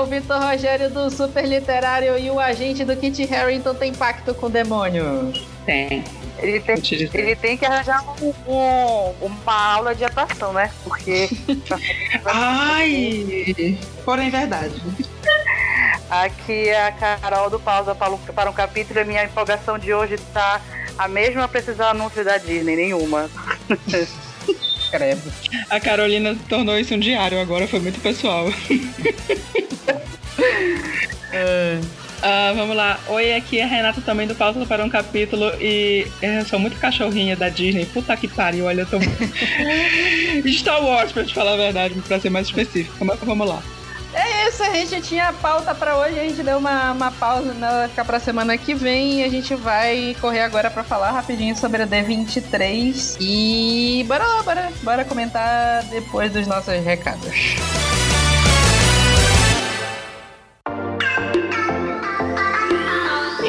o Vitor Rogério do Super Literário e o agente do Kit Harrington tem pacto com o demônio? Tem. Ele tem, ele tem que arranjar um, um, uma aula de atuação, né? Porque. Ai! Porém, verdade. Aqui é a Carol do Pausa para um, capítulo e a minha empolgação de hoje tá a mesma precisar anúncio da Disney, nenhuma. Credo. A Carolina tornou isso um diário agora, foi muito pessoal. Uh, vamos lá. Oi, aqui é a Renata também do Pausa para um capítulo e eu sou muito cachorrinha da Disney. Puta que pariu, olha, eu tô. Star Wars, pra te falar a verdade, pra ser mais específico. Vamos lá. É isso, a gente tinha pauta para hoje, a gente deu uma, uma pausa, né, vai ficar pra semana que vem e a gente vai correr agora para falar rapidinho sobre a D23 e bora lá, bora, bora comentar depois dos nossos recados.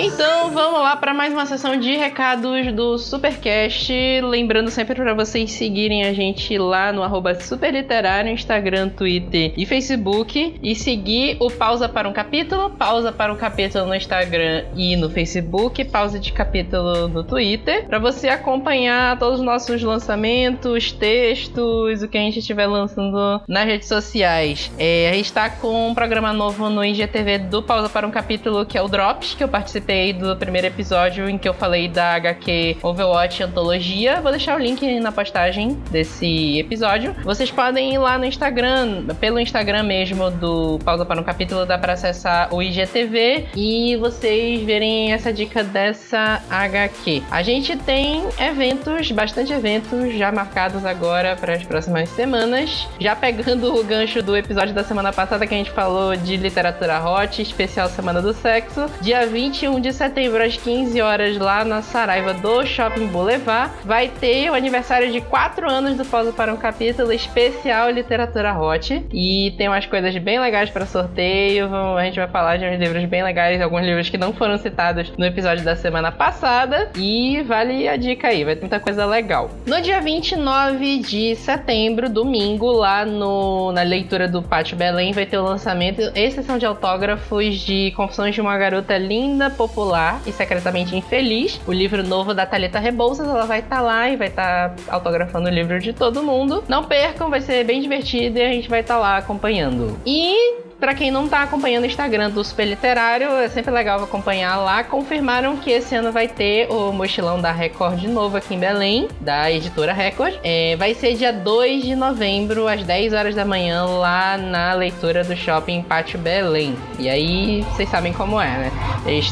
Então vamos lá para mais uma sessão de recados do Supercast. Lembrando sempre para vocês seguirem a gente lá no arroba Superliterário, Instagram, Twitter e Facebook. E seguir o Pausa para um Capítulo, Pausa para um Capítulo no Instagram e no Facebook, Pausa de Capítulo no Twitter. Para você acompanhar todos os nossos lançamentos, textos, o que a gente estiver lançando nas redes sociais. É, a gente está com um programa novo no IGTV do Pausa para um Capítulo, que é o Drops, que eu participei do primeiro episódio em que eu falei da HQ Overwatch Antologia. Vou deixar o link na postagem desse episódio. Vocês podem ir lá no Instagram, pelo Instagram mesmo do Pausa para um Capítulo, dá para acessar o IGTV e vocês verem essa dica dessa HQ. A gente tem eventos, bastante eventos já marcados agora para as próximas semanas. Já pegando o gancho do episódio da semana passada que a gente falou de literatura hot, especial Semana do Sexo. Dia 21 de setembro, às 15 horas, lá na Saraiva do Shopping Boulevard, vai ter o aniversário de 4 anos do Pausa para um Capítulo especial Literatura Hot. E tem umas coisas bem legais para sorteio. A gente vai falar de uns livros bem legais, alguns livros que não foram citados no episódio da semana passada. E vale a dica aí, vai ter muita coisa legal. No dia 29 de setembro, domingo, lá no, na leitura do Pátio Belém, vai ter o lançamento e sessão de autógrafos de Confissões de uma Garota Linda, Popular e Secretamente Infeliz, o livro novo da Thalita Rebouças. Ela vai estar tá lá e vai estar tá autografando o livro de todo mundo. Não percam, vai ser bem divertido e a gente vai estar tá lá acompanhando. E para quem não tá acompanhando o Instagram do Super Literário, é sempre legal acompanhar lá. Confirmaram que esse ano vai ter o mochilão da Record de novo aqui em Belém, da editora Record. É, vai ser dia 2 de novembro, às 10 horas da manhã, lá na leitura do Shopping Pátio Belém. E aí, vocês sabem como é, né? Eles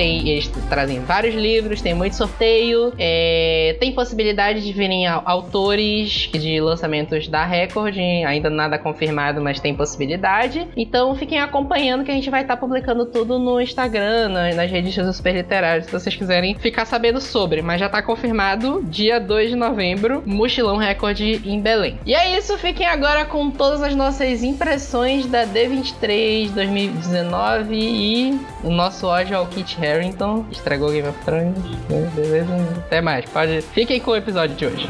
tem, eles trazem vários livros, tem muito sorteio, é, tem possibilidade de virem autores de lançamentos da Record, ainda nada confirmado, mas tem possibilidade. Então fiquem acompanhando que a gente vai estar tá publicando tudo no Instagram, nas redes do Super Literário, se vocês quiserem ficar sabendo sobre. Mas já está confirmado, dia 2 de novembro, Mochilão Record em Belém. E é isso, fiquem agora com todas as nossas impressões da D23 2019 e o nosso ódio ao Kit Harrington estragou Game of Thrones. Beleza? Até mais. Pode... Fiquem com o episódio de hoje.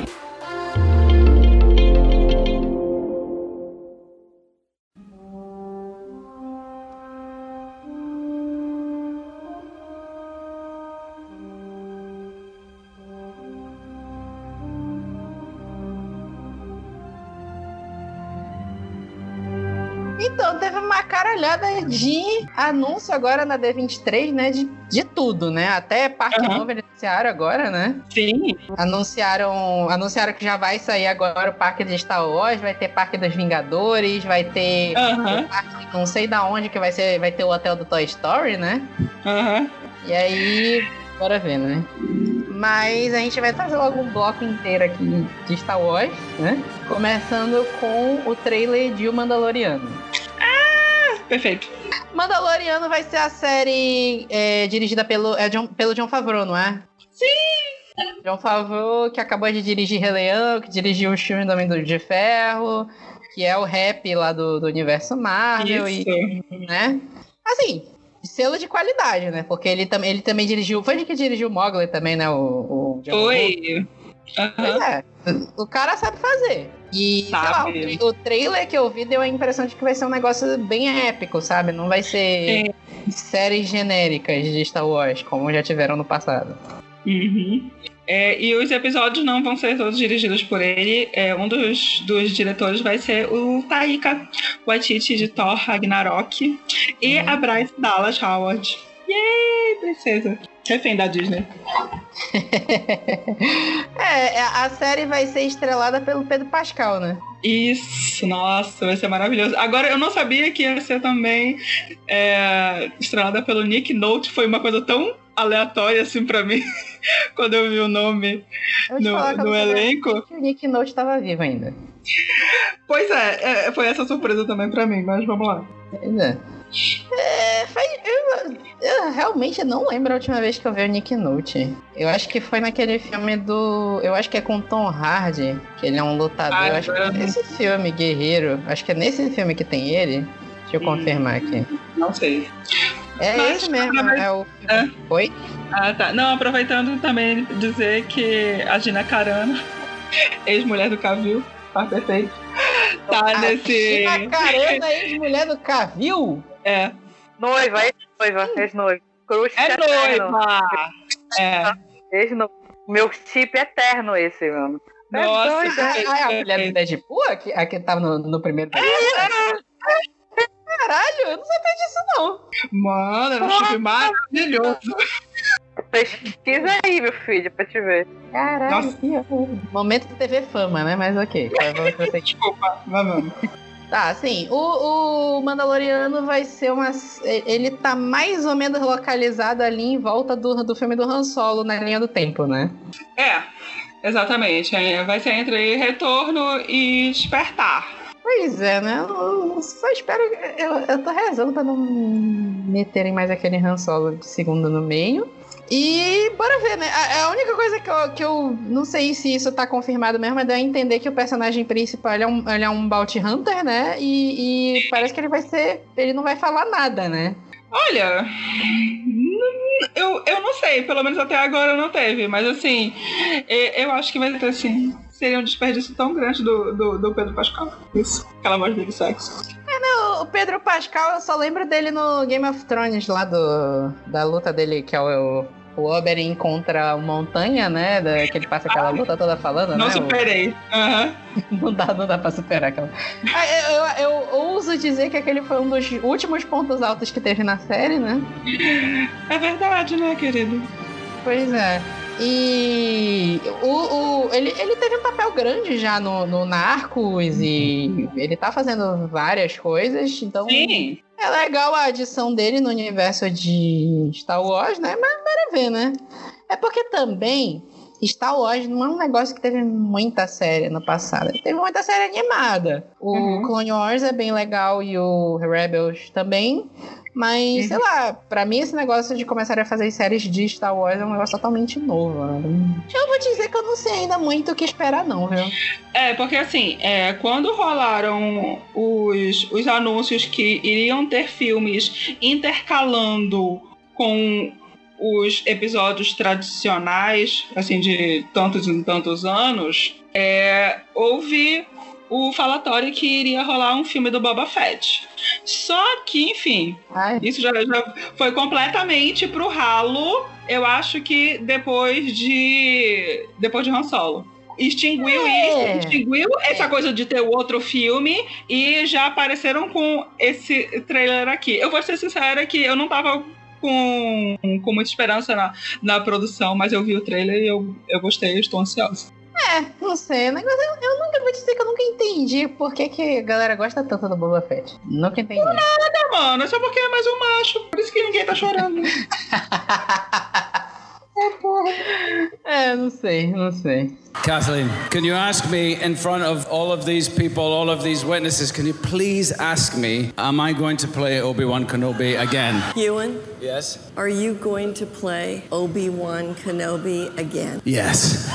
Caralhada de anúncio agora na D23, né? De, de tudo, né? Até parque uhum. novo anunciaram agora, né? Sim. Anunciaram, anunciaram que já vai sair agora o parque de Star Wars, vai ter parque dos Vingadores, vai ter uhum. parque, não sei da onde que vai ser, vai ter o hotel do Toy Story, né? Uhum. E aí, bora ver, né? Mas a gente vai fazer logo um bloco inteiro aqui de Star Wars, né? Começando com o trailer de O Mandaloriano. Perfeito. Mandaloriano vai ser a série é, dirigida pelo, é John, pelo John Favreau, não é? Sim! John Favreau, que acabou de dirigir Rei Leão, que dirigiu o filme do de Ferro, que é o rap lá do, do universo Marvel. Isso. E, né? Assim, selo de qualidade, né? Porque ele, tam, ele também dirigiu. Foi ele que dirigiu o Mogli também, né? O, o Foi. Uhum. Pois é. O cara sabe fazer. E lá, o, o, trailer que eu vi deu a impressão de que vai ser um negócio bem épico, sabe? Não vai ser Sim. séries genéricas de Star Wars, como já tiveram no passado. Uhum. É, e os episódios não vão ser todos dirigidos por ele. É, um dos, dos diretores vai ser o Taika Waititi de Thor Ragnarok e uhum. a Bryce Dallas Howard. Yay, princesa! Refém da Disney. É, é, a série vai ser estrelada pelo Pedro Pascal, né? Isso, nossa, vai ser maravilhoso. Agora, eu não sabia que ia ser também é, estrelada pelo Nick Note. Foi uma coisa tão aleatória assim pra mim quando eu vi o nome no, no elenco. Que o Nick Note estava vivo ainda. Pois é, é, foi essa surpresa também pra mim, mas vamos lá. Pois é. É, eu, eu, realmente não lembro a última vez que eu vi o Nick Note. Eu acho que foi naquele filme do. Eu acho que é com Tom Hardy, que ele é um lutador. Ah, eu acho que é nesse filme, Guerreiro. Acho que é nesse filme que tem ele. Deixa eu confirmar aqui. Não sei. É Mas, esse mesmo, é o. É. Oi? Ah, tá. Não, aproveitando também dizer que a Gina Carano, ex-mulher do Cavil, tá perfeito. Tá a nesse. Gina Carano, ex-mulher do Cavil? É. Noiva, ex-noiva, ex-noiva. Crush é noiva! É. Ex-noiva. Meu chip eterno esse, mano. É Nossa, doida. Ah, a mulher do Deadpool, a que, a que tava no, no primeiro. É, Caralho, eu não sabia disso, não. Mano, era um chip maravilhoso. Pesquisa aí, meu filho, pra te ver. Caralho, Momento de TV fama, né? Mas ok. Desculpa, vamos. Tá, sim. O, o Mandaloriano vai ser uma. Ele tá mais ou menos localizado ali em volta do, do filme do Han Solo, na linha do tempo, né? É, exatamente. É, vai ser entre retorno e despertar. Pois é, né? Eu só espero. Eu, eu tô rezando pra não meterem mais aquele Han Solo de segunda no meio. E bora ver, né? A, a única coisa que eu, que eu não sei se isso tá confirmado mesmo é de entender que o personagem principal ele é, um, ele é um Bounty Hunter, né? E, e parece que ele vai ser. Ele não vai falar nada, né? Olha, eu, eu não sei, pelo menos até agora não teve, mas assim, eu acho que vai ter assim. Seria um desperdício tão grande do, do, do Pedro Pascal. Isso, aquela voz dele sexo. É, não, o Pedro Pascal, eu só lembro dele no Game of Thrones, lá do, da luta dele, que é o, o Oberyn contra o Montanha, né? Da, que ele passa aquela luta toda falando, não né? superei. Uhum. não, dá, não dá pra superar aquela. Ah, eu, eu, eu, ouso dizer que aquele foi um dos últimos pontos altos que teve na série, né? É verdade, né, querido? Pois é. E o, o, ele, ele teve um papel grande já no, no Narcos e ele tá fazendo várias coisas, então. Sim. É legal a adição dele no universo de Star Wars, né? Mas para ver, né? É porque também Star Wars não é um negócio que teve muita série no passado. Teve muita série animada. O uhum. Clone Wars é bem legal e o Rebels também. Mas, uhum. sei lá, pra mim esse negócio de começar a fazer séries de Star Wars é um negócio totalmente novo. Né? Eu vou dizer que eu não sei ainda muito o que esperar, não, viu? É, porque assim, é, quando rolaram os, os anúncios que iriam ter filmes intercalando com os episódios tradicionais, assim, de tantos e tantos anos, é, houve o falatório que iria rolar um filme do Boba Fett. Só que, enfim, Ai. isso já, já foi completamente pro ralo, eu acho que depois de. depois de Han Solo extinguiu é. isso, extinguiu é. essa coisa de ter o outro filme e já apareceram com esse trailer aqui. Eu vou ser sincera que eu não tava com, com muita esperança na, na produção, mas eu vi o trailer e eu, eu gostei, eu estou ansiosa. É, não sei. O negócio, eu, eu nunca vou dizer que eu nunca entendi por que, que a galera gosta tanto do Boba Fett. Nunca entendi. Por nada, mano. É só porque é mais um macho. Por isso que ninguém tá chorando. É, não sei, não sei. Kathleen, can you ask me in front of all of these people, all of these witnesses, can you please ask me, am I going to play Obi-Wan Kenobi again? Ewan? Yes? Are you going to play Obi-Wan Kenobi again? Yes.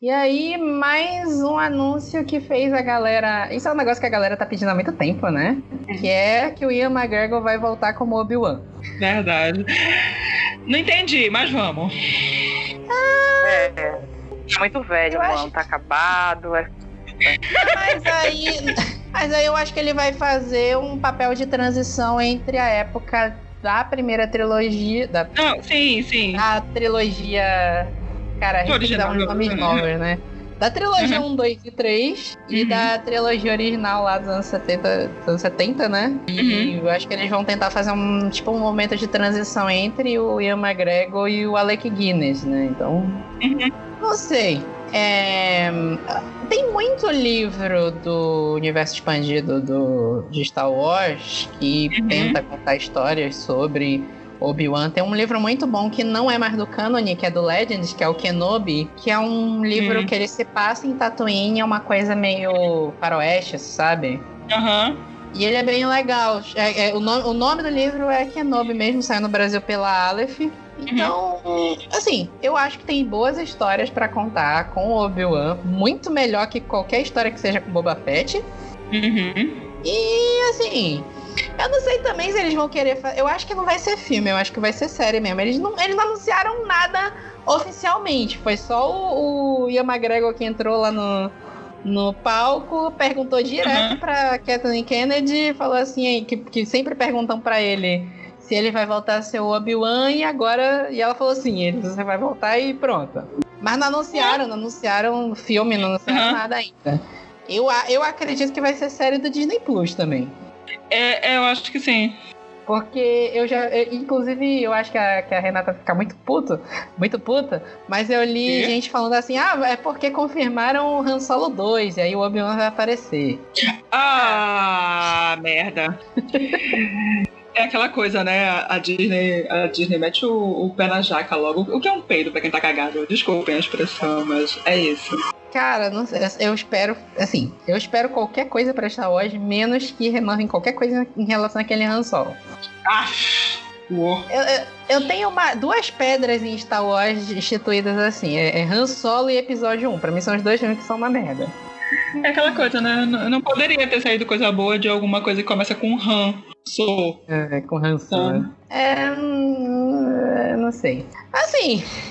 E aí, mais um anúncio que fez a galera. Isso é um negócio que a galera tá pedindo há muito tempo, né? Que é que o Ian McGregor vai voltar como Obi-Wan. Verdade. Não entendi, mas vamos. Ah, é, é muito velho, mano. Acho... Tá acabado. É... Mas aí, mas aí eu acho que ele vai fazer um papel de transição entre a época da primeira trilogia. Da, Não, sim, sim. a trilogia. Cara, a gente tem que dar uns Original. nomes novos, né? Da trilogia 1, 2 e 3 e Uhum. da trilogia original lá dos anos 70, dos anos 70 né? E eu acho que eles vão tentar fazer um tipo um momento de transição entre o Ian McGregor e o Alec Guinness, né? Então. Uhum. Não sei. É, Tem muito livro do universo expandido do, de Star Wars que Uhum. tenta contar histórias sobre Obi-Wan. Tem um livro muito bom que não é mais do cânone, que é do Legends, que é o Kenobi, que é um livro Hum. que ele se passa em Tatooine, é uma coisa meio faroeste, sabe? Aham. E ele é bem legal. É- é- o, nome, o nome do livro é Kenobi mesmo, saiu no Brasil pela Aleph. Então, assim, eu acho que tem boas histórias pra contar com o Obi-Wan. Muito melhor que qualquer história que seja com Boba Fett. Uhum. E, assim, eu não sei também se eles vão querer fazer. Eu acho que não vai ser filme, eu acho que vai ser série mesmo. Eles não, eles não anunciaram nada oficialmente. Foi só o, o Ian McGregor que entrou lá no, no palco, perguntou direto Uhum. pra Kathleen Kennedy, falou assim, que, que sempre perguntam pra ele se ele vai voltar a ser o Obi-Wan e agora. E ela falou assim, ele você vai voltar e pronto. Mas não anunciaram, não anunciaram filme, não anunciaram Uhum. nada ainda. Eu, a- eu acredito que vai ser série do Disney Plus também. É, é, eu acho que sim. Porque eu já. eu- inclusive, eu acho que a, que a Renata vai ficar muito puta, muito puta, mas eu li E? gente falando assim: ah, é porque confirmaram o Han Solo 2, e aí o Obi-Wan vai aparecer. Ah, merda. É aquela coisa, né? A a Disney, a Disney mete o, o pé na jaca logo. O que é um peido pra quem tá cagado? Desculpem a expressão, mas é isso. Cara, não sei, eu espero, assim, eu espero qualquer coisa pra Star Wars, menos que renovem qualquer coisa em relação àquele Han Solo. Ah, uou. Eu, eu, eu tenho uma- duas pedras em Star Wars instituídas assim: é, é Han Solo e Episódio 1. Pra mim são os dois filmes que são uma merda. É aquela coisa, né? Não, não poderia ter saído coisa boa de alguma coisa que começa com Han. Sou. É, com Han Solo. É, hum, eu não sei. Assim,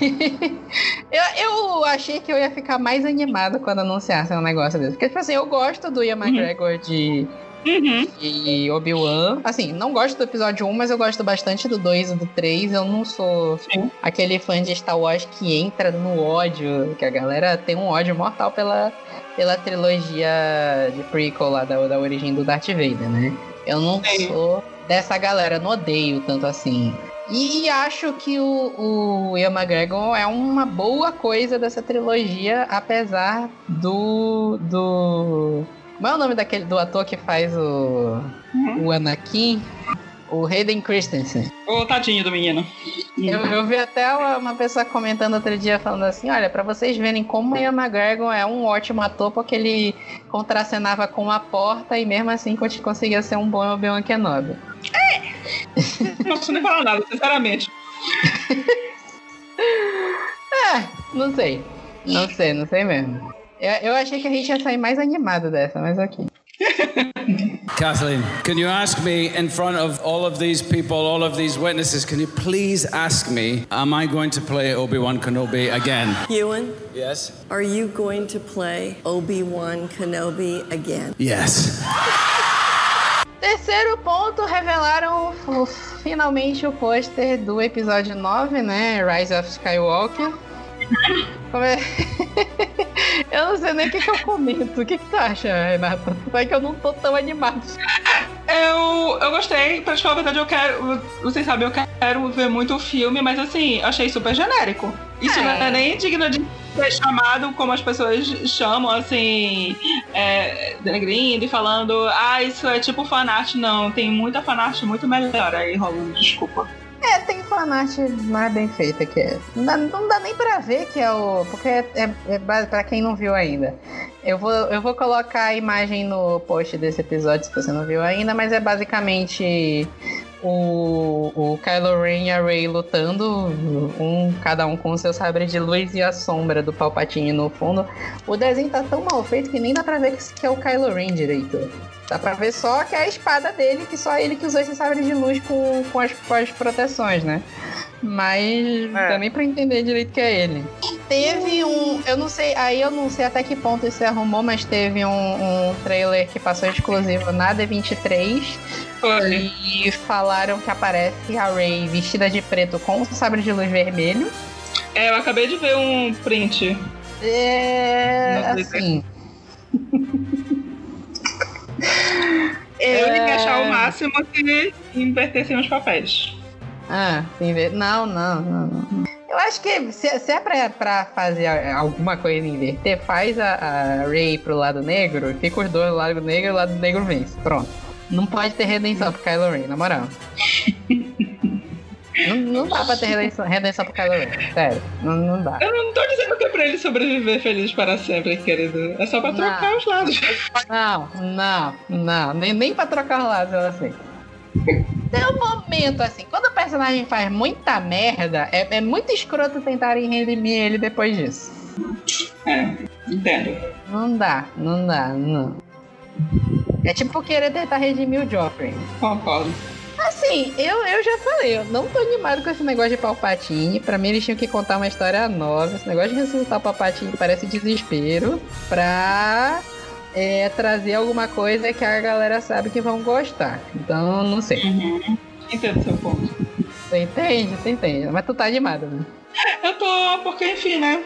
eu, eu achei que eu ia ficar mais animado quando anunciassem um negócio desse. Porque, tipo assim, eu gosto do Ian McGregor de, Uhum. de Obi-Wan. Assim, não gosto do episódio 1, mas eu gosto bastante do 2 e do 3. Eu não sou Sim. aquele fã de Star Wars que entra no ódio, que a galera tem um ódio mortal pela, pela trilogia de prequel lá da, da origem do Darth Vader, né? Eu não Sim. sou dessa galera, não odeio tanto assim. E, e acho que o, o Ian McGregor é uma boa coisa dessa trilogia, apesar do. do. Como é o nome daquele do ator que faz o. o Anakin? O Hayden Christensen. Ô, tadinho do menino. Eu, eu vi até uma, uma pessoa comentando outro dia falando assim: olha, pra vocês verem como o Ian McGregor é um ótimo ator, porque ele contracenava com a porta e mesmo assim cons- conseguia ser um bom Obi-Wan Kenobi. Não preciso nem falar nada, sinceramente. É, não sei. Não sei, não sei mesmo. Eu, eu achei que a gente ia sair mais animado dessa, mas ok. Kathleen, can you ask me in front of all of these people, all of these witnesses, can you please ask me, am I going to play Obi Wan Kenobi again? Ewan, Yes. are you going to play Obi-Wan Kenobi again? Yes. Terceiro ponto, revelaram o- finalmente o pôster do episódio 9, né? Rise of Skywalker. Como é... eu não sei nem o que, que eu comento. O que, que tu acha, Renata? Vai que eu não tô tão animado. Eu, eu gostei, pra te falar a verdade, eu quero. Vocês sabem, eu quero ver muito o filme, mas assim, achei super genérico. Isso É. não é nem digno de ser chamado como as pessoas chamam, assim, é, denegrindo e falando, ah, isso é tipo fanart. Não, tem muita fanart muito melhor aí, Rolando, desculpa. É, tem fanart mais bem feita que é. Não dá, não dá nem pra ver que é o. Porque é, é, é pra quem não viu ainda. Eu vou, eu vou colocar a imagem no post desse episódio se você não viu ainda, mas é basicamente o, o Kylo Ren e a Rey lutando, um, cada um com o seu sabre de luz e a sombra do Palpatine no fundo. O desenho tá tão mal feito que nem dá pra ver que, que é o Kylo Ren direito. Dá pra ver só que é a espada dele, que só ele que usou esse sabre de luz com, com, as, com as proteções, né? mas É. também pra entender direito que é ele. Teve um, eu não sei, aí eu não sei até que ponto isso se arrumou, mas teve um, um trailer que passou exclusivo na D23 Foi. e falaram que aparece a Ray vestida de preto com um sabre de luz vermelho. É, eu acabei de ver um print. É, Não sei assim, Eu ia É. achar o máximo se invertessem os papéis. Ah, sim, não, não, não, não. Eu acho que se, se é pra, pra fazer alguma coisa inverter, faz a, a Ray pro lado negro, fica os dois do lado negro e o lado negro vence. Pronto. Não pode ter redenção pro Kylo Ren, na moral. não, não dá pra ter redenção, redenção pro Kylo Ren. Sério, não, não dá. Eu não tô dizendo que é pra ele sobreviver feliz para sempre, querido. É só pra Não. trocar os lados. Não, não, não. Nem, nem pra trocar o lado ela assim. Tem um momento assim, quando o personagem faz muita merda, é, é muito escroto tentarem redimir ele depois disso. É, entendo. Não dá, não dá, não. É tipo querer tentar redimir o Joffrey. Concordo. Assim, eu, eu já falei, eu não tô animado com esse negócio de Palpatine. Pra mim, eles tinham que contar uma história nova. Esse negócio de ressuscitar o Palpatine parece desespero. Pra é, trazer alguma coisa que a galera sabe que vão gostar. Então, não sei. Uhum. Entendo seu ponto. Você entende? Você entende. Mas tu tá animado, né? Eu tô, porque enfim, né?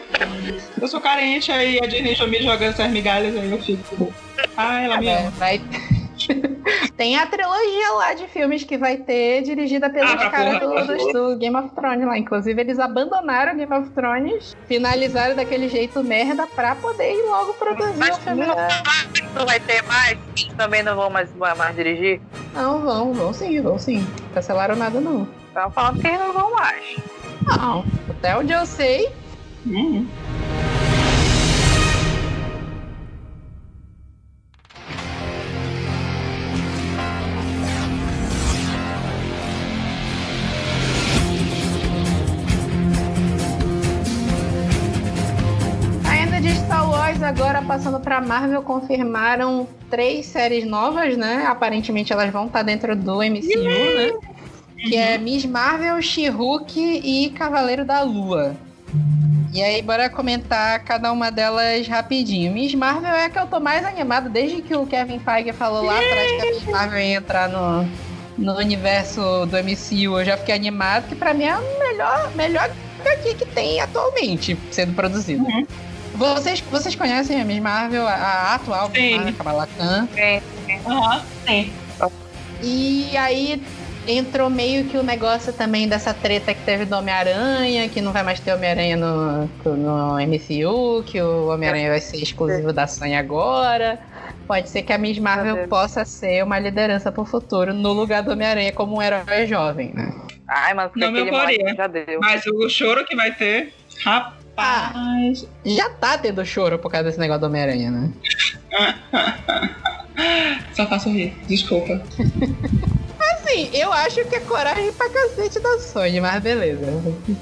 Eu sou carente, aí a Disney me jogando essas migalhas, aí eu fico. Ah, ela me É, ama. vai... Tem a trilogia lá de filmes que vai ter, dirigida pelos Ah, caras porra, do, do, do Game of Thrones lá. Inclusive, eles abandonaram o Game of Thrones, finalizaram daquele jeito merda pra poder ir logo produzir Mas o filme. não, não vai ter mais? Também não vão mais, mais dirigir? Não, vão, vão sim, vão sim. Cancelaram nada, não. Estavam falando que eles não vão mais. Não, até onde eu sei, Uhum. Agora passando pra Marvel, confirmaram três séries novas, né? Aparentemente elas vão estar dentro do MCU, né? Que é Miss Marvel, She-Hulk e Cavaleiro da Lua. E aí, bora comentar cada uma delas rapidinho. Miss Marvel é a que eu tô mais animado desde que o Kevin Feige falou lá atrás que a Miss Marvel ia entrar no, no universo do MCU. Eu já fiquei animado, que pra mim é a melhor, melhor HQ que tem atualmente sendo produzido. Vocês, vocês conhecem a Miss Marvel, a, a atual Miss Sim. Marvel, Kamala Khan? Aham, sim. E aí entrou meio que o negócio também dessa treta que teve do Homem-Aranha, que não vai mais ter Homem-Aranha no, no MCU, que o Homem-Aranha vai ser exclusivo da Sony agora. Pode ser que a Miss Marvel possa ser uma liderança pro futuro no lugar do Homem-Aranha como um herói jovem, né? Ai, mas Não me ocorria. já deu. Mas o choro que vai ter. Rapaz. Já tá tendo choro por causa desse negócio do Homem-Aranha, né? Só faço rir. Desculpa. Assim, eu acho que é coragem pra cacete da Sony, mas beleza.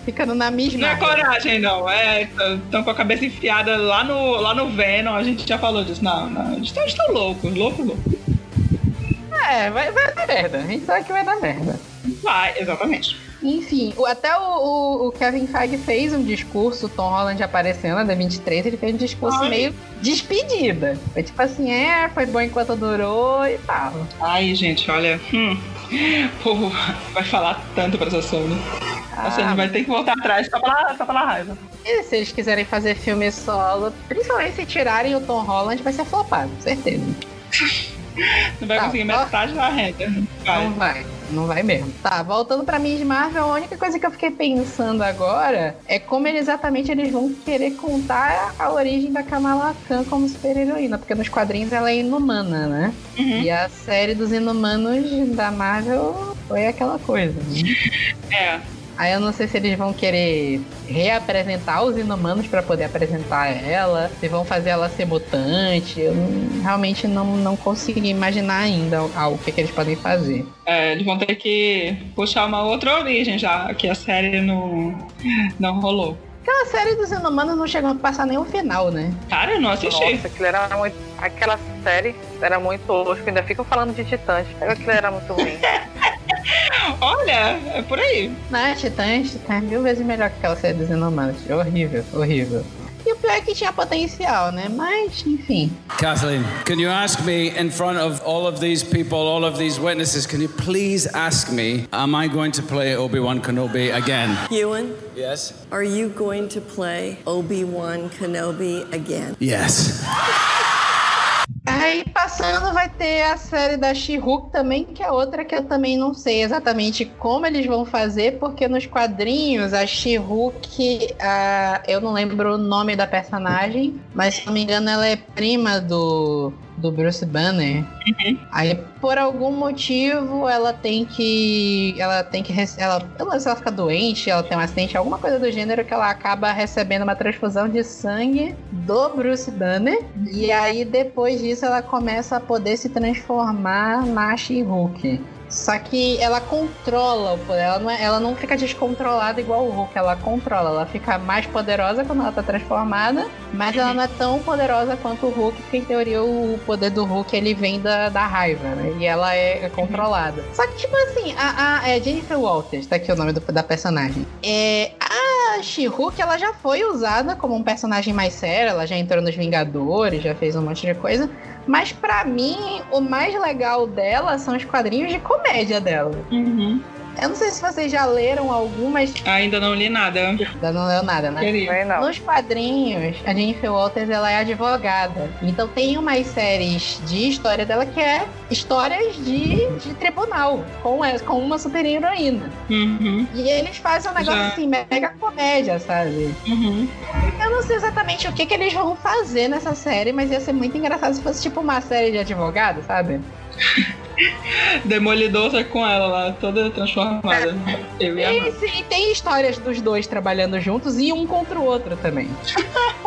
Ficando na Miss Não é coragem, não. É, estão com a cabeça enfiada lá no, lá no Venom. A gente já falou disso. Não, não. Eles estão, estão loucos, loucos, loucos. É, vai, vai dar merda. A gente sabe que vai dar merda. Vai, exatamente. Enfim, até o, o- Kevin Feige fez um discurso, o Tom Holland aparecendo na D23, ele fez um discurso Ai. meio despedida. Foi tipo assim, é, foi bom enquanto durou e tal. Ai, gente, olha. Hum, o povo vai falar tanto pra essa Sony. A Sony Ah, vai ter que voltar atrás só pela, só pela raiva. e se eles quiserem fazer filme solo, principalmente se tirarem o Tom Holland, vai ser flopado, certeza. Não vai Tá, conseguir ó. metade da renda. Vai. Não vai, não vai mesmo. Tá, voltando pra Miss Marvel, a única coisa que eu fiquei pensando agora é como exatamente eles vão querer contar a origem da Kamala Khan como super-heroína, porque nos quadrinhos ela é inumana, né? Uhum. E a série dos inumanos da Marvel foi aquela coisa. né? É. Aí eu não sei se eles vão querer reapresentar os inumanos pra poder apresentar ela, se vão fazer ela ser mutante. Eu realmente não, não consegui imaginar ainda o, o que, que eles podem fazer. É, eles vão ter que puxar uma outra origem já, que a série não, não rolou. Aquela série dos inumanos não chegou a passar nenhum final, né? Cara, eu não assisti. Nossa, aquilo era muito. Aquela série era muito tosco. Ainda ficam falando de titãs. Aquilo era muito ruim. Olha, é por aí. Não, é Titãs, Titãs mil vezes melhor que aquela série dos Inomados. Horrível, horrível. E o pior é que tinha potencial, né? Mas, enfim. Kathleen, can you ask me in front of all of these people, all of these witnesses, can you please ask me, am I going to play Obi-Wan Kenobi again? Ewan, Yes. are you going to play Obi-Wan Kenobi again? Yes. Aí passando vai ter a série da She-Hulk também, que é outra que eu também não sei exatamente como eles vão fazer, porque nos quadrinhos a She-Hulk, eu não lembro o nome da personagem, mas se não me engano ela é prima do, do Bruce Banner. Aí por algum motivo ela tem que ela tem que ela, sei se ela fica doente, ela tem um acidente, alguma coisa do gênero que ela acaba recebendo uma transfusão de sangue do Bruce Banner e aí depois disso ela começa a poder se transformar na She-Hulk. Só que ela controla o poder, ela não, é- ela não fica descontrolada igual o Hulk, ela controla, ela fica mais poderosa quando ela tá transformada, mas ela não é tão poderosa quanto o Hulk, porque em teoria o poder do Hulk ele vem da, da raiva, né? E ela é, controlada. Só que, tipo assim, a, a é Jennifer Walters, tá aqui o nome do- da personagem. É, a She-Hulk, ela já foi usada como um personagem mais sério, ela já entrou nos Vingadores, já fez um monte de coisa. Mas pra mim, o mais legal dela são os quadrinhos de comédia dela. Uhum. Eu não sei se vocês já leram algumas. Ainda não li nada. Ainda não leu nada, né? Queria. Não. Nos quadrinhos, a Jennifer Walters ela é advogada. Então tem umas séries de história dela que é histórias de, de tribunal, com, essa- com uma super heroína. Uhum. E eles fazem um negócio Já. assim, mega comédia, sabe? Uhum. Eu não sei exatamente o que, que eles vão fazer nessa série, mas ia ser muito engraçado se fosse tipo uma série de advogado, sabe? Demolidor tá com ela lá, toda transformada. Eu amar. E, sim, tem histórias dos dois trabalhando juntos e um contra o outro também.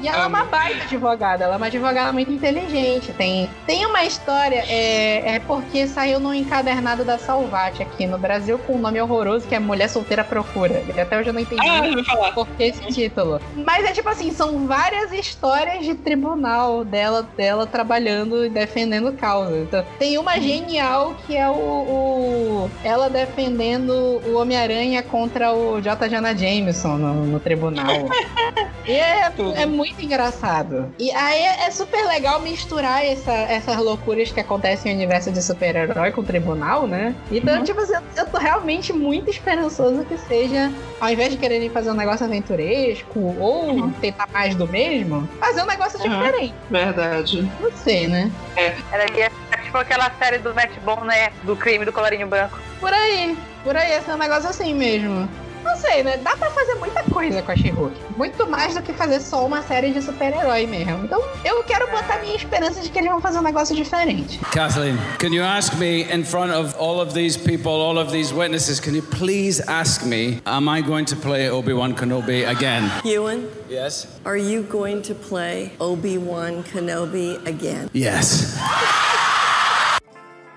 E ela é uma baita advogada, ela é uma advogada muito inteligente. Tem, tem uma história, é, é porque saiu no encadernado da Salvati aqui no Brasil com um nome horroroso que é Mulher Solteira Procura. E até hoje eu não entendi. Ah, eu vou falar. Por que esse título? Mas é tipo assim, são várias histórias de tribunal dela, dela trabalhando e defendendo causa. Então, tem uma genial que é o, o- ela defendendo o Homem-Aranha contra o J. Jonah Jameson no, no tribunal. E é, Tudo. é muito engraçado. E aí é, é super legal misturar essa- essas loucuras que acontecem no universo de super-herói com o tribunal, né? Então, tipo assim, eu, eu tô realmente muito esperançoso que seja, ao invés de quererem fazer um negócio aventuresco ou tentar mais do mesmo, fazer um negócio Uhum. diferente. Verdade. Não sei, né? Era é tipo aquela série do Matt Bom, né? Do crime do colarinho branco. Por aí. Por aí, esse é um negócio assim mesmo. Não sei, né? Dá pra fazer muita coisa com a She-Hulk. Muito mais do que fazer só uma série de super-herói mesmo. Então, eu quero botar minha esperança de que eles vão fazer um negócio diferente. Kathleen, can you ask me in front of all of these people, all of these witnesses, can you please ask me, am I going to play Obi-Wan Kenobi again? Ewan, Yes. are you going to play Obi-Wan Kenobi again? Yes.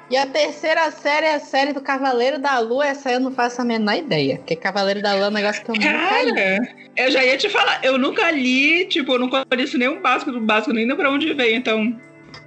E a terceira série é a série do Cavaleiro da Lua. Essa eu não faço a menor ideia. Porque Cavaleiro da Lua é um negócio que eu nunca li. Cara, eu já ia te falar, eu nunca li, tipo, eu não conheço nenhum básico do básico, nem pra onde veio, então.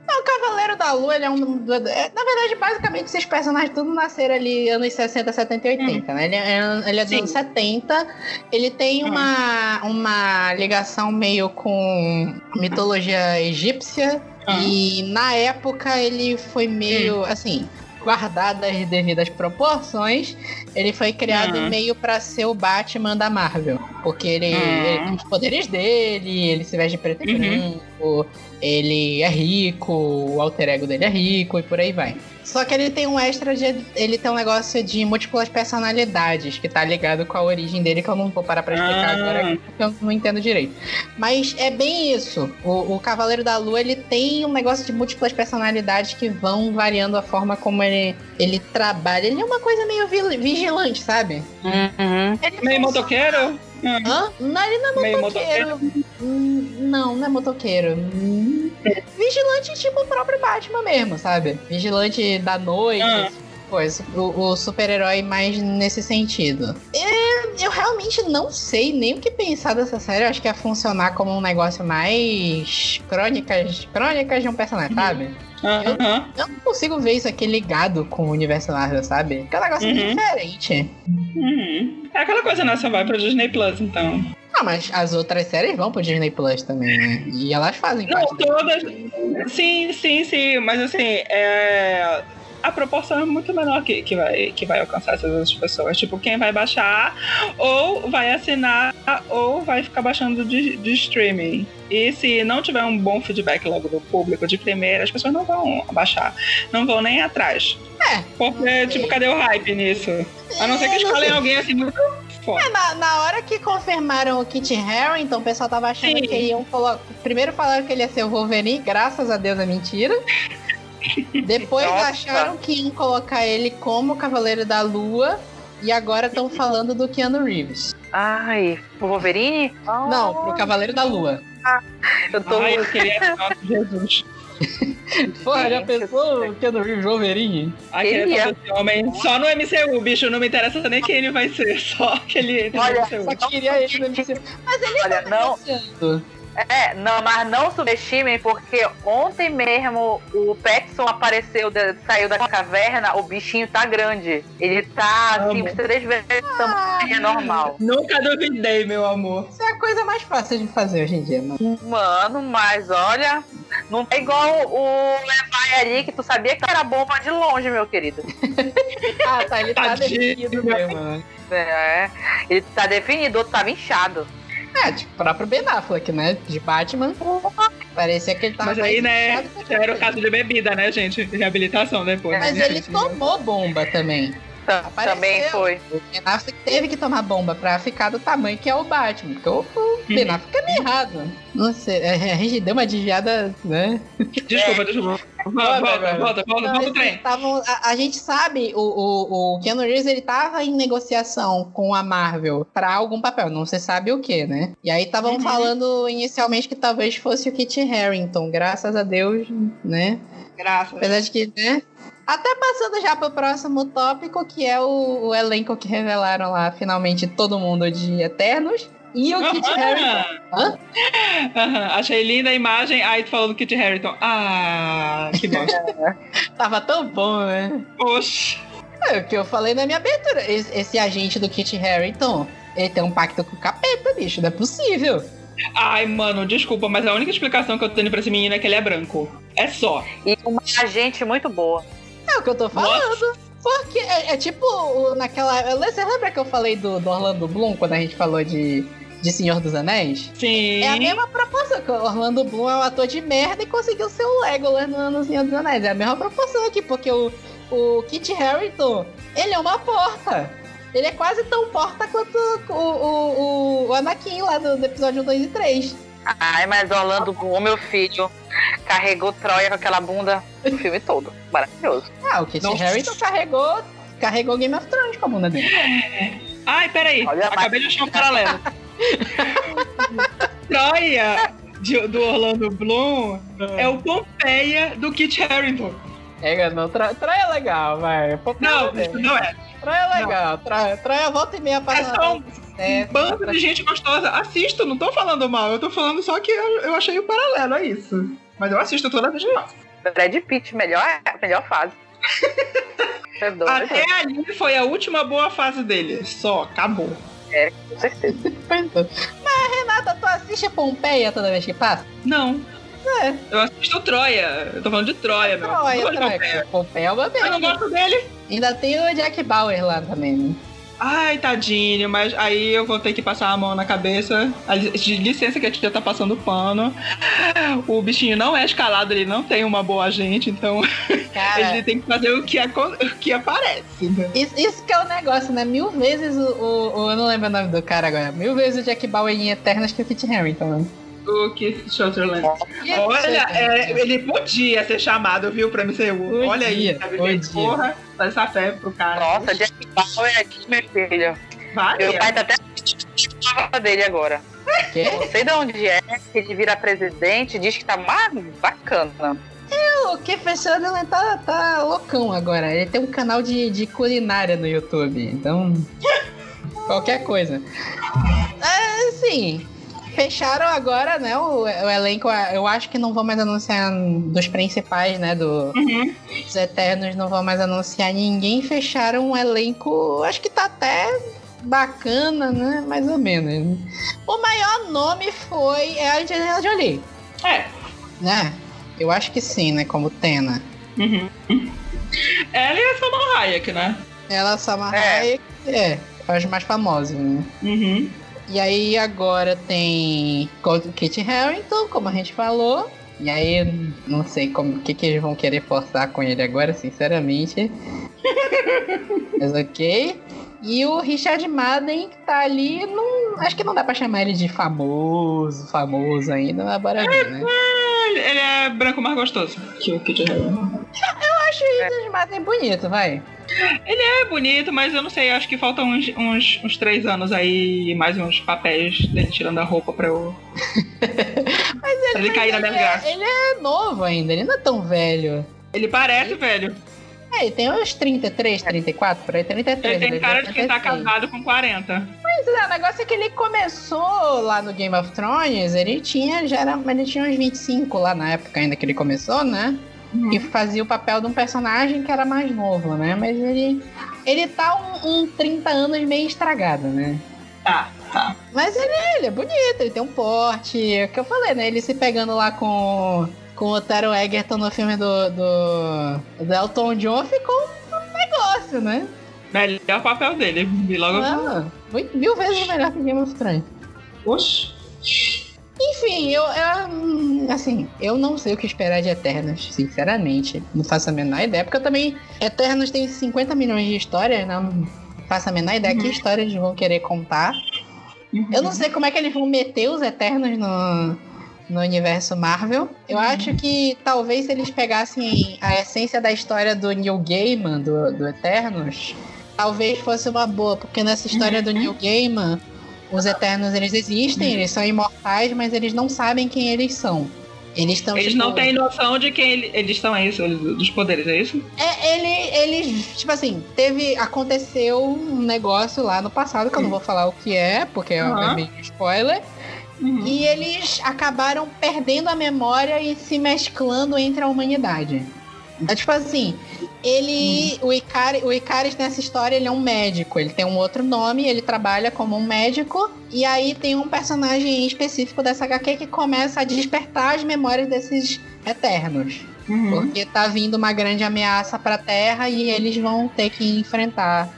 Não, o Cavaleiro da Lua, ele é um. é, Na verdade, basicamente, esses personagens tudo nasceram ali anos 60, 70 e 80, né? Ele é, ele é dos Sim. anos 70. Ele tem uma, uma ligação meio com mitologia egípcia. Ah. E na época ele foi meio assim. Guardadas as devidas proporções, ele foi criado Ah. meio pra ser o Batman da Marvel. Porque ele, ele tem os poderes dele, ele se veste de preto e Uhum. branco, ele é rico, o alter ego dele é rico e por aí vai. Só que ele tem um extra de. Ele tem um negócio de múltiplas personalidades, que tá ligado com a origem dele, que eu não vou parar pra explicar Ah. agora, porque eu não entendo direito. Mas é bem isso. O, o Cavaleiro da Lua, ele tem um negócio de múltiplas personalidades que vão variando a forma como ele, ele trabalha. Ele é uma coisa meio vi- vigilante, sabe? Uhum. Ele Meio motoqueiro? Hã? Não, ele não é Meio motoqueiro. Hum, Não, não é motoqueiro. Vigilante tipo o próprio Batman mesmo, sabe? Vigilante da noite. Ah. Coisa, o, o super-herói mais nesse sentido. É, eu realmente não sei nem o que pensar dessa série. Eu acho que ia funcionar como um negócio mais crônicas, crônicas de um personagem, sabe? Aham. Eu não consigo ver isso aqui ligado com o universo Marvel, sabe? Que é um negócio Uhum. diferente. Uhum. É aquela coisa, né? Só vai pro Disney Plus, então. Ah, mas as outras séries vão pro Disney Plus também, né? E elas fazem Não, todas. Sim, sim, sim. Mas assim, é. A proporção é muito menor que, que, vai, que vai alcançar essas outras pessoas. Tipo, quem vai baixar, ou vai assinar, ou vai ficar baixando de, de streaming. E se não tiver um bom feedback logo do público de primeira, as pessoas não vão baixar. Não vão nem atrás. É. Porque, tipo, cadê o hype nisso? A não ser que É, escolhem alguém assim muito foda. Na, na hora que confirmaram o Kit Harington, o pessoal tava achando Sim. que iam colocar. Primeiro falaram que ele ia ser o Wolverine, graças a Deus é mentira. Depois Nossa. acharam que iam colocar ele como Cavaleiro da Lua. E agora estão falando do Keanu Reeves. Ai, o Wolverine? Não, pro Cavaleiro da Lua. Eu tô. Ai, eu queria. Jesus. Porra, já pensou o Keanu Reeves Wolverine? Fazer esse homem só no MCU, bicho. Não me interessa nem quem ele vai ser, só que ele entra Olha, no MCU. Só que queria ele no MCU. Mas ele Olha, tá não. É, não, mas não subestimem, porque ontem mesmo o Petson apareceu, de- saiu da caverna, o bichinho tá grande. Ele tá assim, três vezes o tamanho normal. Nunca duvidei, meu amor. Isso é a coisa mais fácil de fazer hoje em dia, mano. Mano, mas olha, não é igual o Levi ali, que tu sabia que era bomba de longe, meu querido. Ah, tá, ele tá Tadinho. definido mesmo. né? É, ele tá definido, o outro tava inchado. É, tipo, o próprio Ben Affleck, né? De Batman. Parecia que ele tava Mas aí, né, já era o caso de bebida, né, gente? Reabilitação depois. Mas né, ele gente? tomou bomba também. Apareceu. Também foi. O Ben Affleck teve que tomar bomba pra ficar do tamanho que é o Batman. Porque o, o Ben Affleck é meio errado. Não sei, é, a gente deu uma desviada, né? Desculpa, desculpa. Volta, volta, volta, volta, Não, volta o eles trem. estavam- a, a gente sabe, o, o, o Keanu Reeves, ele tava em negociação com a Marvel pra algum papel, não se sabe o que, né? E aí estavam Uhum. falando inicialmente que talvez fosse o Kit Harington, graças a Deus, né? Graças. Apesar de que, né? Até passando já pro próximo tópico, que é o, o elenco que revelaram lá, finalmente, todo mundo de Eternos. E o Kit Harington. Hã? Achei linda a imagem. Aí tu falou do Kit Harington. Ah, que bosta. Tava tão bom, né? Oxi. É o que eu falei na minha abertura. Esse, esse agente do Kit Harington, ele tem um pacto com o capeta, bicho. Não é possível. Ai, mano, desculpa, mas a única explicação que eu tenho pra esse menino é que ele é branco. É só. E uma agente muito boa. É o que eu tô falando. Porque é, é tipo naquela. Você lembra que eu falei do, do Orlando Bloom quando a gente falou de, de Senhor dos Anéis? Sim. É a mesma proporção, que o Orlando Bloom é um ator de merda e conseguiu ser o Legolas no, no Senhor dos Anéis. É a mesma proporção aqui, porque o, o Kit Harington, ele é uma porta. Ele é quase tão porta quanto o, o, o, Anakin lá do, do episódio 2 e 3. Ai, mas Orlando Bloom, meu filho, carregou Troia com aquela bunda o filme todo. Maravilhoso. Ah, o Kit Nossa. Harington carregou, carregou Game of Thrones com a bunda dele. Ai, peraí. Olha, Acabei de achar um paralelo. Troia de- do Orlando Bloom é o Pompeia do Kit Harington. É, não, Tro- Troia é legal, vai. Não, é. isso não é. Troia é legal. Troia, Troia volta e meia É passa. só um É, bando de gente gostosa. Assisto, não tô falando mal. Eu tô falando só que eu, eu achei o paralelo, é isso. Mas eu assisto toda vez que eu Brad Pitt, melhor, melhor fase. É Até ali foi a última boa fase dele. Só, acabou. com certeza. Mas, Renata, tu assiste Pompeia toda vez que passa? Não. É. Eu assisto Troia. Eu tô falando de Troia, meu. Troia. Troia. Pompeia é uma Eu não merda. gosto dele. Ainda tem o Jack Bauer lá também, né? Ai, tadinho, mas aí eu vou ter que passar a mão na cabeça. Licença que a tia tá passando pano. O bichinho não é escalado, ele não tem uma boa agente, então Cara, ele tem que fazer o que, o que aparece. né? isso, isso que é o negócio, né? Mil vezes o, o, o- Eu não lembro o nome do cara agora. Mil vezes o Jack Bauer em Eternas que o Kit Harington, né? O Keith Sutherland. Olha, é, ele podia ser chamado, viu, pra MCU. Olha aí, Podia, sabe? podia. Porra, dá essa fé pro cara. Nossa, Jack Bauer é aqui, meu filho. Vai, Meu pai tá até dele agora. Quê? Não sei de onde é, que ele vira presidente, diz que tá mais bacana. O Kiefer Sutherland tá, tá loucão agora. Ele tem um canal de, de culinária no YouTube. Então. qualquer coisa. É, assim. Fecharam agora, né? O, o elenco, eu acho que não vão mais anunciar dos principais, né? Do, Uhum. Dos Eternos, não vão mais anunciar ninguém. Fecharam um elenco, acho que tá até bacana, né? Mais ou menos. O maior nome foi a Angelina Jolie, É. né? Eu acho que sim, né? Como Tena. Uhum. Ela e a Salma Hayek, né? Ela, Salma Hayek, é, as mais famosas, né? Uhum. E aí agora tem Kit Harington, como a gente falou. E aí, não sei como que, que eles vão querer forçar com ele agora, sinceramente. Mas ok. E o Richard Madden, que tá ali, não, acho que não dá pra chamar ele de famoso, famoso ainda, mas bora ver, né? Ele, é branco mais gostoso que o Kit. Eu acho o Richard Madden bonito, vai. Ele é bonito, mas eu não sei, acho que faltam uns, uns, uns três anos aí, mais uns papéis dele tirando a roupa pra eu. Mas Pra ele cair na ele, minha graça. é, ele é novo ainda, ele não é tão velho. Ele parece, velho. É, ele tem uns 33, 34, por aí, 33. Ele tem cara de quem tá 36. casado com 40. Pois é, o negócio é que ele começou lá no Game of Thrones, ele tinha, já era, ele tinha uns 25 lá na época ainda que ele começou, né? Uhum. E fazia o papel de um personagem que era mais novo, né? Mas ele, ele tá um, um 30 anos meio estragado, né? Tá, tá. Mas ele, ele é bonito, ele tem um porte, é o que eu falei, né? Ele se pegando lá com, com o Taro Egerton no filme do, do, do Elton John ficou um negócio, né? Melhor papel dele. E logo. Ah, muito- mil vezes melhor que Game of Thrones. Oxi. Enfim, eu, eu, hum, assim, eu não sei o que esperar de Eternos, sinceramente. Não faço a menor ideia, porque eu também. Eternos tem 50 milhões de histórias, não faço a menor ideia que história eles vão querer contar. Eu não sei como é que eles vão meter os Eternos no, no universo Marvel. Eu acho que talvez se eles pegassem a essência da história do Neil Gaiman, do, do Eternos, talvez fosse uma boa, porque nessa história do Neil Gaiman, os Eternos eles existem, eles são imortais, mas eles não sabem quem eles são. Eles estão Eles tipo, não têm noção de quem ele- eles são, é isso? Dos poderes, é isso? É, ele, eles, tipo assim, teve. Aconteceu um negócio lá no passado, que eu não vou falar o que é, porque é- é meio spoiler. E eles acabaram perdendo a memória e se mesclando entre a humanidade. É tipo assim, ele. O, Icari, o Icaris nessa história ele é um médico. Ele tem um outro nome, ele trabalha como um médico. E aí tem um personagem específico dessa HQ que começa a despertar as memórias desses eternos. Uhum. Porque tá vindo uma grande ameaça pra Terra e eles vão ter que enfrentar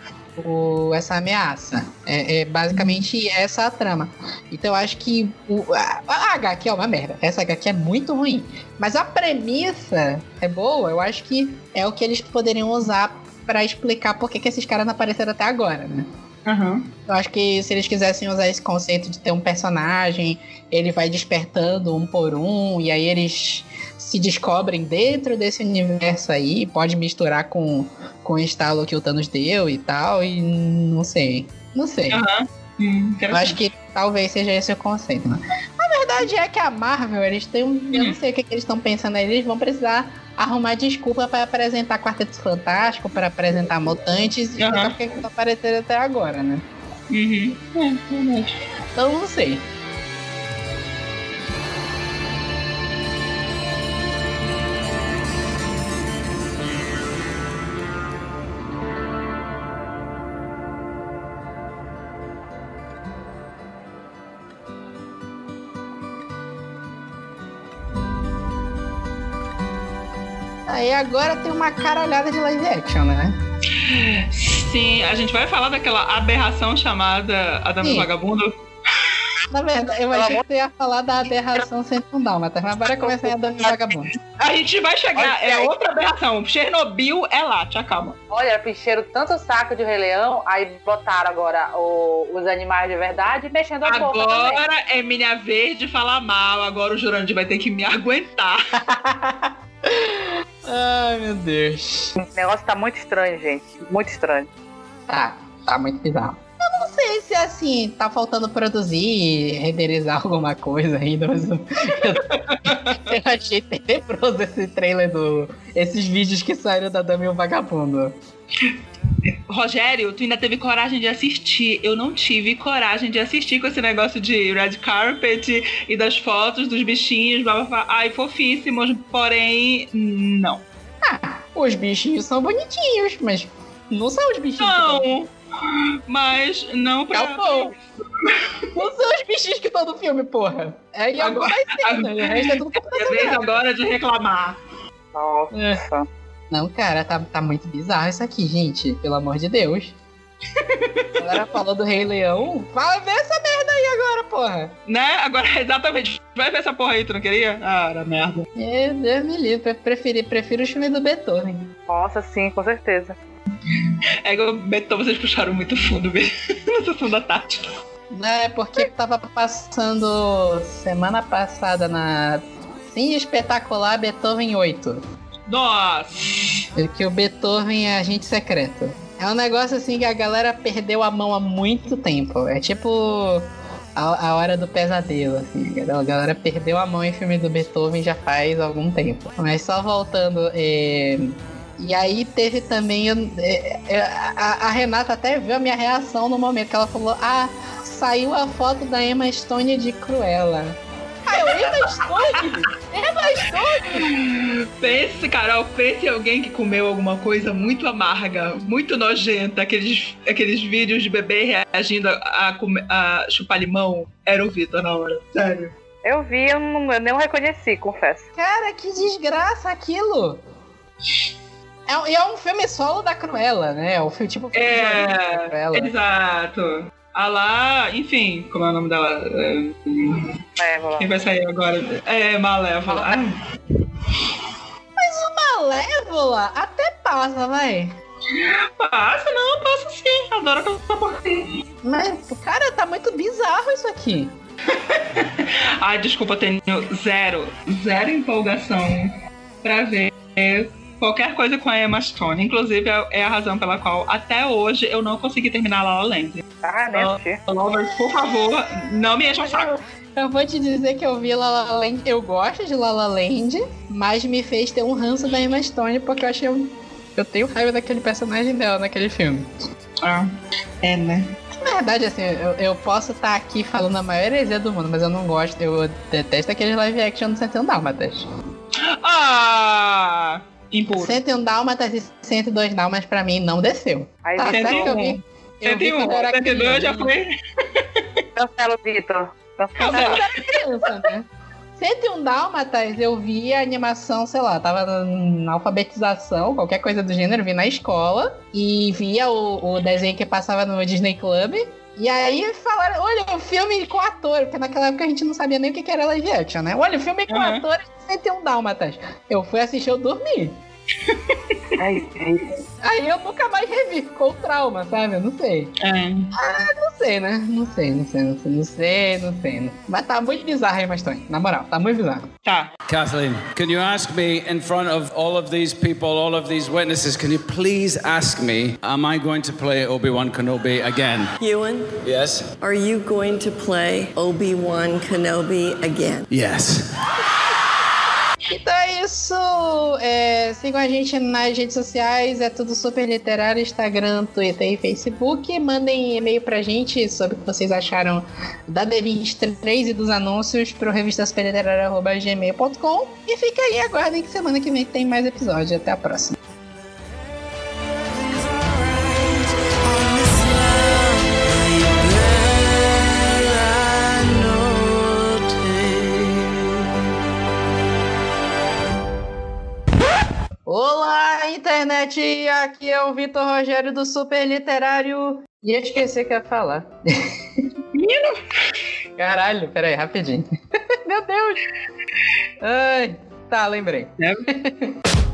o- essa ameaça. É, é basicamente essa a trama. Então eu acho que o, a, a HQ é uma merda. Essa HQ é muito ruim. Mas a premissa é boa. Eu acho que é o que eles poderiam usar pra explicar por que, que esses caras não apareceram até agora, né? Uhum. Eu acho que se eles quisessem usar esse conceito de ter um personagem, ele vai despertando um por um, e aí eles se descobrem dentro desse universo aí, pode misturar com, com o estalo que o Thanos deu e tal, e não sei. Não sei. Aham. Hum, acho que talvez seja esse o conceito, né? A verdade é que a Marvel, eles têm um. Eu não sei o que, que eles estão pensando aí, eles vão precisar arrumar desculpa para apresentar Quarteto Fantástico, para apresentar Mutantes, e porque que não apareceram até agora, né? Uhum. É, verdade. Então não sei. Agora tem uma caralhada de live action, né? Sim, a gente vai falar daquela aberração chamada Adame. Vagabundo. Na verdade, eu achei que você ia falar da aberração sem dálmata, mas bora começar a dar vagabundo. A gente vai chegar, é outra aberração. Chernobyl é lá, te acalma. Olha, picheiro tanto saco de Rei Leão, aí botaram agora o- os animais de verdade e mexendo a boca. Agora é minha vez de falar mal, agora o Jurandir vai ter que me aguentar. Ai, meu Deus. O negócio tá muito estranho, gente. Muito estranho. Tá, tá muito bizarro. Eu não sei se assim, tá faltando produzir, renderizar alguma coisa ainda, mas eu, eu achei tenebroso esse trailer do. Esses vídeos que saíram da Dami e o Vagabundo. Rogério, tu ainda teve coragem de assistir. Eu não tive coragem de assistir com esse negócio de red carpet e das fotos dos bichinhos, blá, blá, blá. Ai, fofíssimos, porém, não. Ah, os bichinhos são bonitinhos, mas não são os bichinhos. Não, mas não pra. Calma. Não são os bichinhos que estão no filme, porra. É em Agora- cenas, o resto é tudo É vez agora de reclamar. Nossa. Não, cara, tá, tá muito bizarro isso aqui, gente. Pelo amor de Deus. A galera falou do Rei Leão. Fala, vê essa merda aí agora, porra. Né? Agora, exatamente. Vai ver essa porra aí, tu não queria? Ah, era merda. Meu Deus me livre. Prefiro, prefiro o filme do Beethoven. Nossa, sim, com certeza. É que o Beethoven vocês puxaram muito fundo mesmo na sessão da tarde. É, porque tava passando semana passada na Sim Espetacular Beethoven 8. Nossa! Que o Beethoven é agente secreto. É um negócio assim que a galera perdeu a mão há muito tempo. É tipo a, a hora do pesadelo, assim. A galera perdeu a mão em filme do Beethoven já faz algum tempo. Mas só voltando. é, E aí teve também. é, é, A, a Renata até viu a minha reação no momento que ela falou: Ah, saiu a foto da Emma Stone de Cruella. Emma Stone? Emma Stone? Pense, Carol, pense em alguém que comeu alguma coisa muito amarga, muito nojenta, aqueles, aqueles vídeos de bebê reagindo a, a, a chupar limão. Era o Vitor na hora. Sério. Eu vi, eu não, eu não reconheci, confesso. Cara, que desgraça aquilo! É, e é um filme solo da Cruella, né? É um filme tipo filme de origem da É, Cruella. exato. A lá, enfim, como é o nome dela? É, É. Quem vai sair agora? É, Malévola. Ah, Malévola até passa, vai. passa, não, passa sim. Adoro aquela porquinha. Mas, cara, tá muito bizarro isso aqui. Ai, desculpa, tenho zero, zero empolgação pra ver qualquer coisa com a Emma Stone. Inclusive, é- é a razão pela qual até hoje eu não consegui terminar La La Land. Ah, assisti. Lovers, por favor, não me encha o saco. Eu vou te dizer que eu vi La La Land, eu gosto de La La Land, mas me fez ter um ranço da Emma Stone porque eu achei um... Eu tenho raiva daquele personagem dela naquele filme. Ah, é, né? Na verdade, assim, eu, eu posso estar aqui falando a maior heresia do mundo, mas eu não gosto, eu detesto aqueles live action do 101 Dálmatas. Ah! Impuro. 101 Dálmatas e 102 Dálmatas pra mim não desceu. Aí Tá Vitor, certo que eu vi. Eu vi 101, quando eu era 102 já foi. cancela o Vitor. Cancela. criança, né? 101 Dálmatas, eu vi a animação, sei lá, tava na- na alfabetização, qualquer coisa do gênero, vi na escola e via o, o desenho que passava no Disney Club. E aí falaram, olha, o filme com ator, porque naquela época a gente não sabia nem o que era live action, né? Olha, o filme com Uhum. atores de 101 Dálmatas. Eu fui assistir, eu dormi. Aí eu nunca mais revi, ficou trauma, sabe? Eu não sei. É. Não sei, né? Não sei, não sei, não sei, não sei, não sei. Não- Mas tá muito bizarro aí, Maston. Na moral, tá muito bizarro. Tá. Kathleen, can you ask me in front of all of these people, all of these witnesses, can you please ask me, am I going to play Obi-Wan Kenobi again? Ewan, Yes. are you going to play Obi-Wan Kenobi again? Yes. Então é isso. É, sigam a gente nas redes sociais, é tudo super literário, Instagram, Twitter e Facebook. Mandem e-mail pra gente sobre o que vocês acharam da D23 e dos anúncios pro revistaspeliterária.gmail.com. E fica aí, aguardem que semana que vem tem mais episódio. Até a próxima. Internet! Aqui é o Vitor Rogério do Super Literário. E eu esqueci que ia falar. Caralho, peraí, rapidinho. Meu Deus! Ai, tá, lembrei. É.